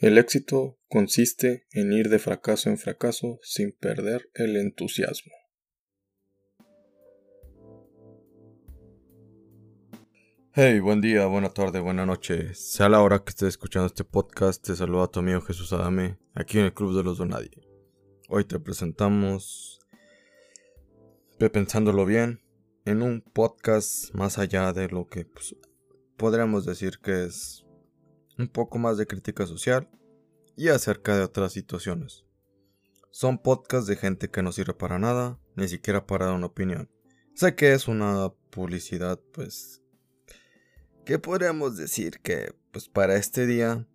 El éxito consiste en ir de fracaso en fracaso sin perder el entusiasmo. Hey, buen día, buena tarde, buena noche. Sea la hora que estés escuchando este podcast, te saluda tu amigo Jesús Adame, aquí en el Club de los Donadie. Hoy te presentamos, pensándolo bien, en un podcast más allá de lo que pues, podríamos decir que es un poco más de crítica social y acerca de otras situaciones. Son podcasts de gente que no sirve para nada, ni siquiera para dar una opinión. Sé que es una publicidad, pues, que podríamos decir que, pues, para este día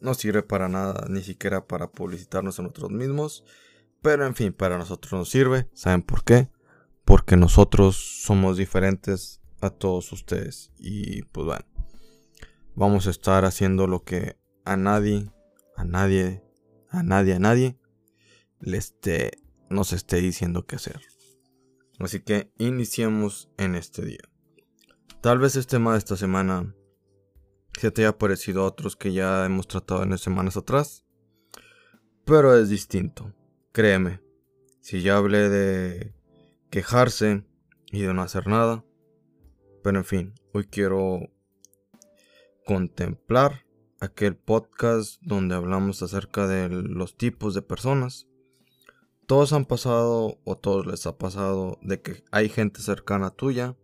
no sirve para nada, ni siquiera para publicitarnos a nosotros mismos. Pero en fin, para nosotros nos sirve. ¿Saben por qué? Porque nosotros somos diferentes a todos ustedes. Y pues bueno vamos a estar haciendo lo que a nadie, a nadie, a nadie, a nadie le esté, nos esté diciendo qué hacer. Así que iniciemos en este día. Tal vez este tema de esta semana se te haya parecido a otros que ya hemos tratado en semanas atrás, pero es distinto, créeme. Si ya hablé de quejarse y de no hacer nada, pero en fin, hoy quiero contemplar aquel podcast donde hablamos acerca de los tipos de personas. Todos han pasado o todos les ha pasado de que hay gente cercana tuya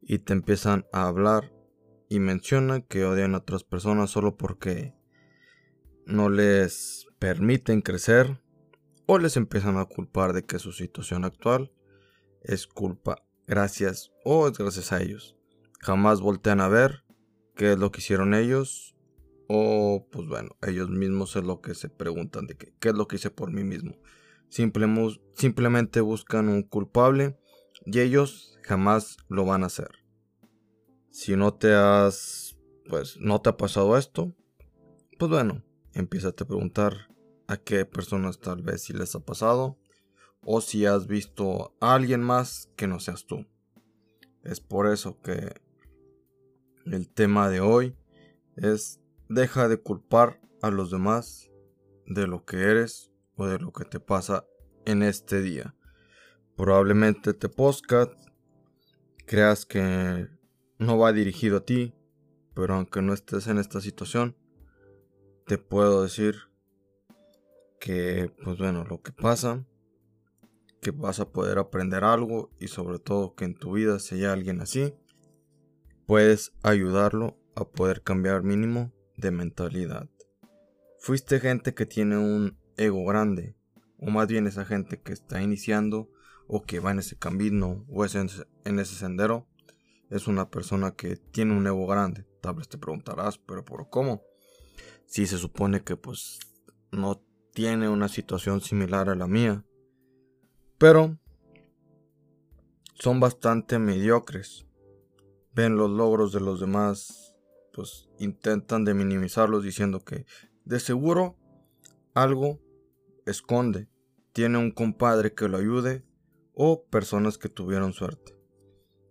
y te empiezan a hablar y mencionan que odian a otras personas solo porque no les permiten crecer o les empiezan a culpar de que su situación actual es culpa gracias o es gracias a ellos. Jamás voltean a ver qué es lo que hicieron ellos o pues bueno, ellos mismos es lo que se preguntan de qué, qué es lo que hice por mí mismo. simplemente buscan un culpable y ellos jamás lo van a hacer. Si no te has, pues no te ha pasado esto, pues bueno, empieza a preguntar a qué personas tal vez si les ha pasado o si has visto a alguien más que no seas tú. Es por eso que el tema de hoy es deja de culpar a los demás de lo que eres o de lo que te pasa en este día. Probablemente te podcast creas que no va dirigido a ti, pero aunque no estés en esta situación, te puedo decir que, pues bueno, lo que pasa, que vas a poder aprender algo y sobre todo que en tu vida si hay alguien así, puedes ayudarlo a poder cambiar mínimo de mentalidad. Fuiste gente que tiene un ego grande, o más bien esa gente que está iniciando o que va en ese camino o es en ese sendero, es una persona que tiene un ego grande. Tal vez te preguntarás, pero ¿por cómo? Si se supone que pues no tiene una situación similar a la mía. Pero son bastante mediocres ven los logros de los demás, pues intentan de minimizarlos diciendo que de seguro algo esconde, tiene un compadre que lo ayude o personas que tuvieron suerte.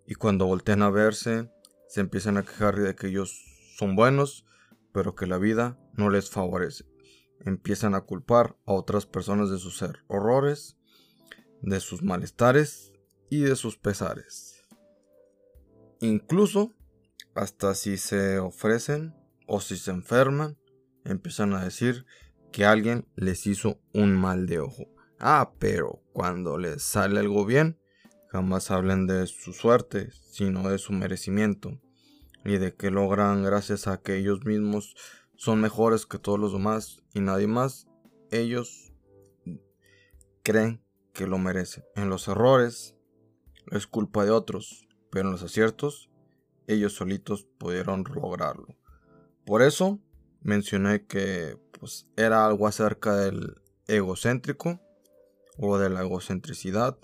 Y cuando voltean a verse, se empiezan a quejar de que ellos son buenos, pero que la vida no les favorece. Empiezan a culpar a otras personas de sus horrores, de sus malestares y de sus pesares. Incluso hasta si se ofrecen o si se enferman, empiezan a decir que alguien les hizo un mal de ojo. Ah, pero cuando les sale algo bien, jamás hablan de su suerte, sino de su merecimiento y de que logran gracias a que ellos mismos son mejores que todos los demás y nadie más, ellos creen que lo merecen. En los errores es culpa de otros, los aciertos ellos solitos pudieron lograrlo. Por eso mencioné que pues, era algo acerca del egocéntrico o de la egocentricidad,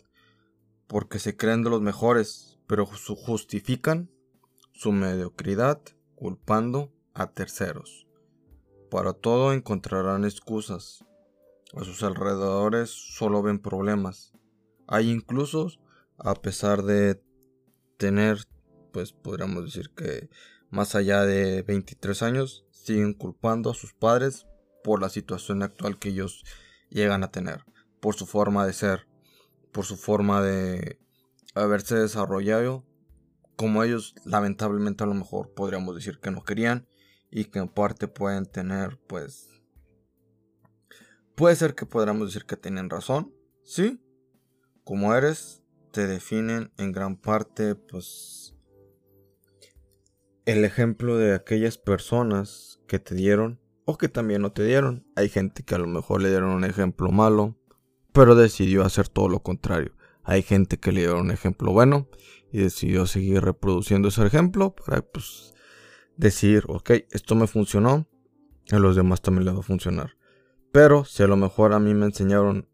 porque se creen de los mejores, pero justifican su mediocridad culpando a terceros. Para todo encontrarán excusas. A sus alrededores solo ven problemas. Hay incluso, a pesar de tener, pues podríamos decir que más allá de 23 años, siguen culpando a sus padres por la situación actual que ellos llegan a tener, por su forma de ser, por su forma de haberse desarrollado como ellos lamentablemente a lo mejor podríamos decir que no querían y que en parte pueden tener pues puede ser que podamos decir que tienen razón, sí, como eres te definen en gran parte pues el ejemplo de aquellas personas que te dieron o que también no te dieron. Hay gente que a lo mejor le dieron un ejemplo malo, pero decidió hacer todo lo contrario. Hay gente que le dieron un ejemplo bueno y decidió seguir reproduciendo ese ejemplo para pues decir, ok, esto me funcionó, a los demás también les va a funcionar. Pero si a lo mejor a mí me enseñaron,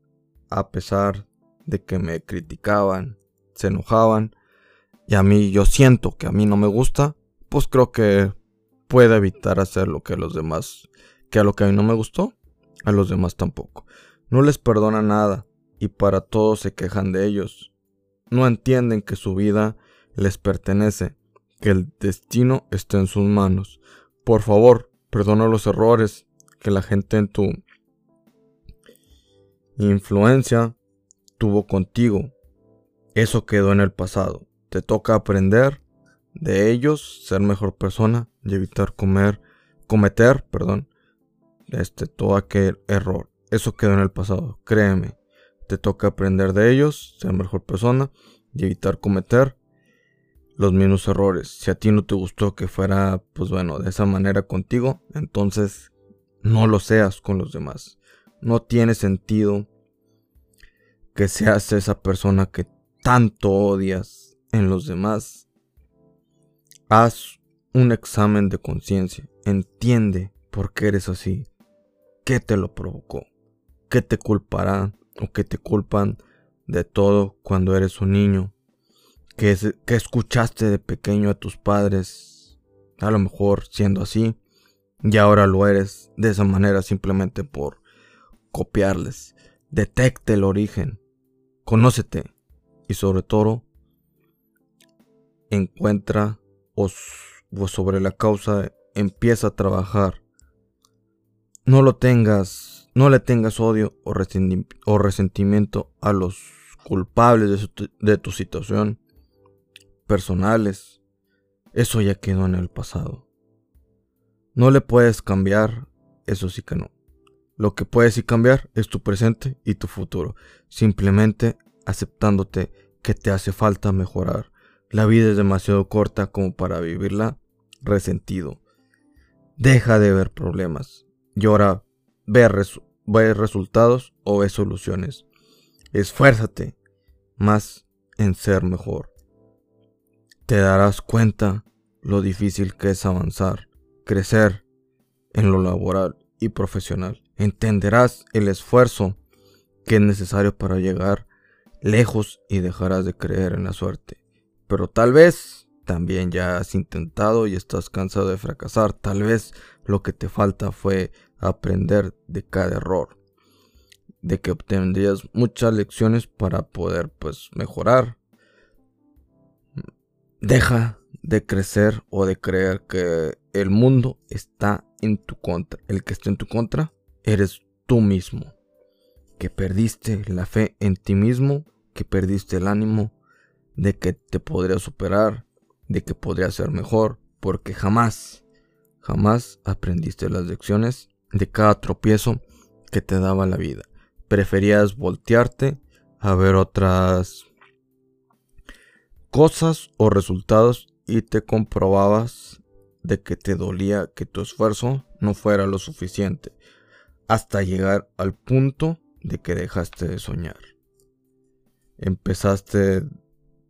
a pesar de que me criticaban, se enojaban, y a mí yo siento que a mí no me gusta, pues creo que puede evitar hacer lo que a los demás, que a lo que a mí no me gustó, a los demás tampoco. No les perdona nada y para todos se quejan de ellos. No entienden que su vida les pertenece, que el destino está en sus manos. Por favor, perdona los errores que la gente en tu influencia tuvo contigo. Eso quedó en el pasado. Te toca aprender de ellos, ser mejor persona y evitar comer, cometer, perdón, este todo aquel error. Eso quedó en el pasado, créeme. Te toca aprender de ellos, ser mejor persona y evitar cometer los mismos errores. Si a ti no te gustó que fuera, pues bueno, de esa manera contigo, entonces no lo seas con los demás. No tiene sentido que seas esa persona que tanto odias en los demás Haz un examen de conciencia. Entiende por qué eres así. ¿Qué te lo provocó? ¿Qué te culpará o qué te culpan de todo cuando eres un niño? ¿Qué, escuchaste de pequeño a tus padres? A lo mejor siendo así. Y ahora lo eres de esa manera simplemente por copiarles. Detecte el origen. Conócete. Y sobre todo, encuentra o, sobre la causa empieza a trabajar. No lo tengas, no le tengas odio o, resentimiento a los culpables de, tu situación personales. Eso ya quedó en el pasado. No le puedes cambiar, eso sí que no. Lo que puedes y cambiar es tu presente y tu futuro, simplemente aceptándote que te hace falta mejorar, la vida es demasiado corta como para vivirla resentido. Deja de ver problemas y ahora ve, resultados o ve soluciones. Esfuérzate más en ser mejor. Te darás cuenta lo difícil que es avanzar, crecer en lo laboral y profesional. Entenderás el esfuerzo que es necesario para llegar lejos y dejarás de creer en la suerte. Pero tal vez también ya has intentado y estás cansado de fracasar. Tal vez lo que te falta fue aprender de cada error. De que obtendrías muchas lecciones para poder pues mejorar. Deja de crecer o de creer que el mundo está en tu contra. El que está en tu contra eres tú mismo. Que perdiste la fe en ti mismo, que perdiste el ánimo de que te podría superar, de que podría ser mejor, porque jamás, jamás aprendiste las lecciones de cada tropiezo que te daba la vida. Preferías voltearte a ver otras cosas o resultados y te comprobabas de que te dolía que tu esfuerzo no fuera lo suficiente, hasta llegar al punto de que dejaste de soñar. Empezaste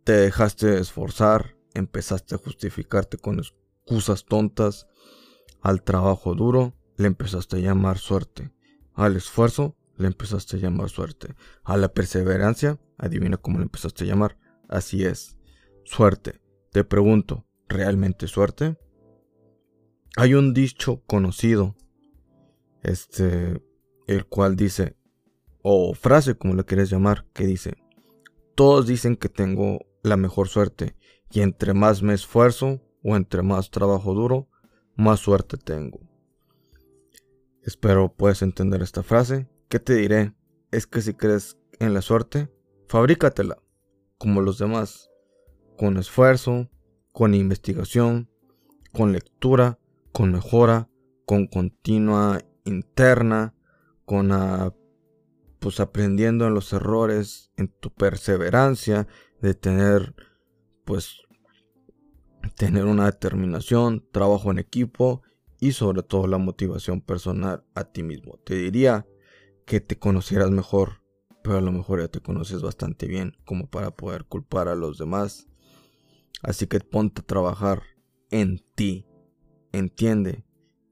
te dejaste de esforzar, empezaste a justificarte con excusas tontas. Al trabajo duro le empezaste a llamar suerte. Al esfuerzo le empezaste a llamar suerte. A la perseverancia, adivina cómo le empezaste a llamar. Así es, suerte. Te pregunto, ¿realmente suerte? Hay un dicho conocido, este, el cual dice, o frase como le quieres llamar, que dice, todos dicen que tengo la mejor suerte, y entre más me esfuerzo, o entre más trabajo duro, más suerte tengo. Espero puedas entender esta frase. ¿Qué te diré? Es que si crees en la suerte, fabrícatela, como los demás, con esfuerzo, con investigación, con lectura, con mejora, con continua interna, con ah, pues aprendiendo en los errores, en tu perseverancia, de tener pues tener una determinación, trabajo en equipo y sobre todo la motivación personal a ti mismo. Te diría que te conocieras mejor, pero a lo mejor ya te conoces bastante bien como para poder culpar a los demás. Así que ponte a trabajar en ti. Entiende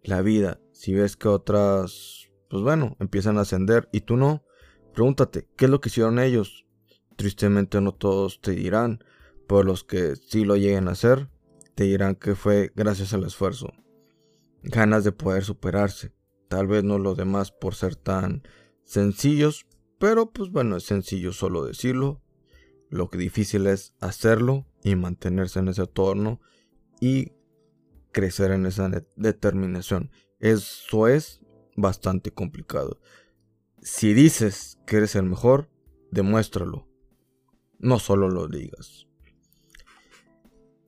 la vida. Si ves que otras, pues bueno, empiezan a ascender y tú no, pregúntate, ¿qué es lo que hicieron ellos? Tristemente no todos te dirán, pero los que sí lo lleguen a hacer, te dirán que fue gracias al esfuerzo. Ganas de poder superarse. Tal vez no los demás por ser tan sencillos, pero pues bueno, es sencillo solo decirlo. Lo que difícil es hacerlo y mantenerse en ese entorno y crecer en esa determinación. Eso es bastante complicado. Si dices que eres el mejor, demuéstralo. No solo lo digas.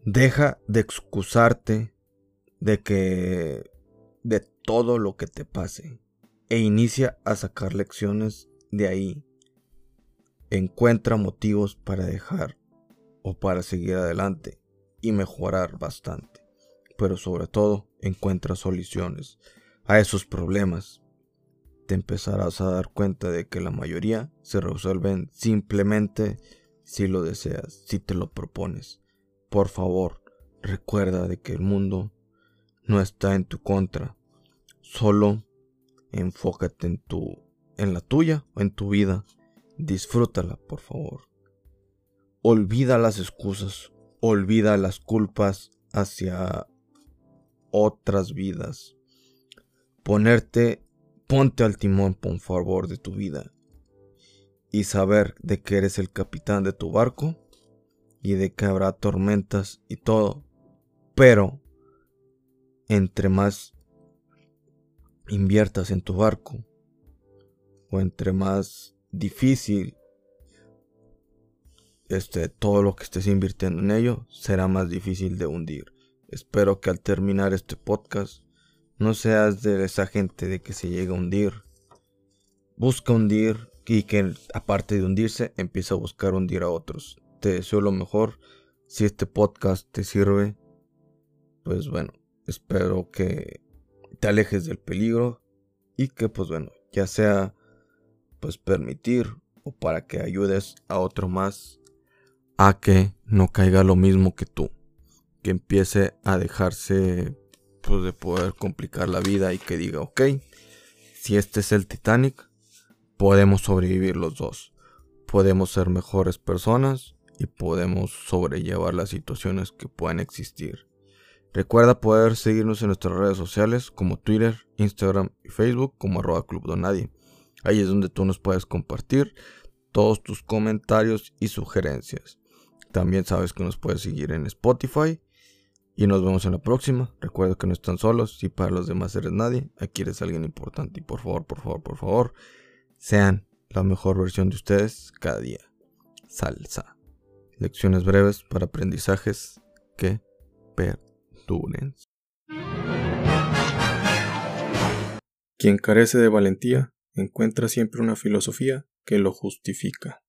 Deja de excusarte de que de todo lo que te pase e inicia a sacar lecciones de ahí. Encuentra motivos para dejar o para seguir adelante y mejorar bastante. Pero sobre todo, encuentra soluciones a esos problemas. Te empezarás a dar cuenta de que la mayoría se resuelven simplemente si lo deseas, si te lo propones. Por favor, recuerda de que el mundo no está en tu contra. Solo enfócate en tu en la tuya o en tu vida. Disfrútala, por favor. Olvida las excusas, olvida las culpas hacia otras vidas. Ponerte, ponte al timón, por favor, de tu vida. Y saber de que eres el capitán de tu barco y de que habrá tormentas y todo. Pero, entre más inviertas en tu barco, o entre más difícil este, todo lo que estés invirtiendo en ello será más difícil de hundir. Espero que al terminar este podcast no seas de esa gente de que se llega a hundir. Busca hundir y que aparte de hundirse empieza a buscar hundir a otros. Te deseo lo mejor. Si este podcast te sirve, pues bueno, espero que te alejes del peligro y que pues bueno, ya sea pues permitir o para que ayudes a otro más a que no caiga lo mismo que tú, que empiece a dejarse pues de poder complicar la vida y que diga, ok, si este es el Titanic, podemos sobrevivir los dos, podemos ser mejores personas y podemos sobrellevar las situaciones que puedan existir. Recuerda poder seguirnos en nuestras redes sociales como Twitter, Instagram y Facebook como arroba Club Donadie. Ahí es donde tú nos puedes compartir todos tus comentarios y sugerencias. También sabes que nos puedes seguir en Spotify. Y nos vemos en la próxima. Recuerda que no están solos. Si para los demás eres nadie, aquí eres alguien importante. Y por favor, por favor, por favor, sean la mejor versión de ustedes cada día. Salsa. Lecciones breves para aprendizajes que perduren. Quien carece de valentía encuentra siempre una filosofía que lo justifica.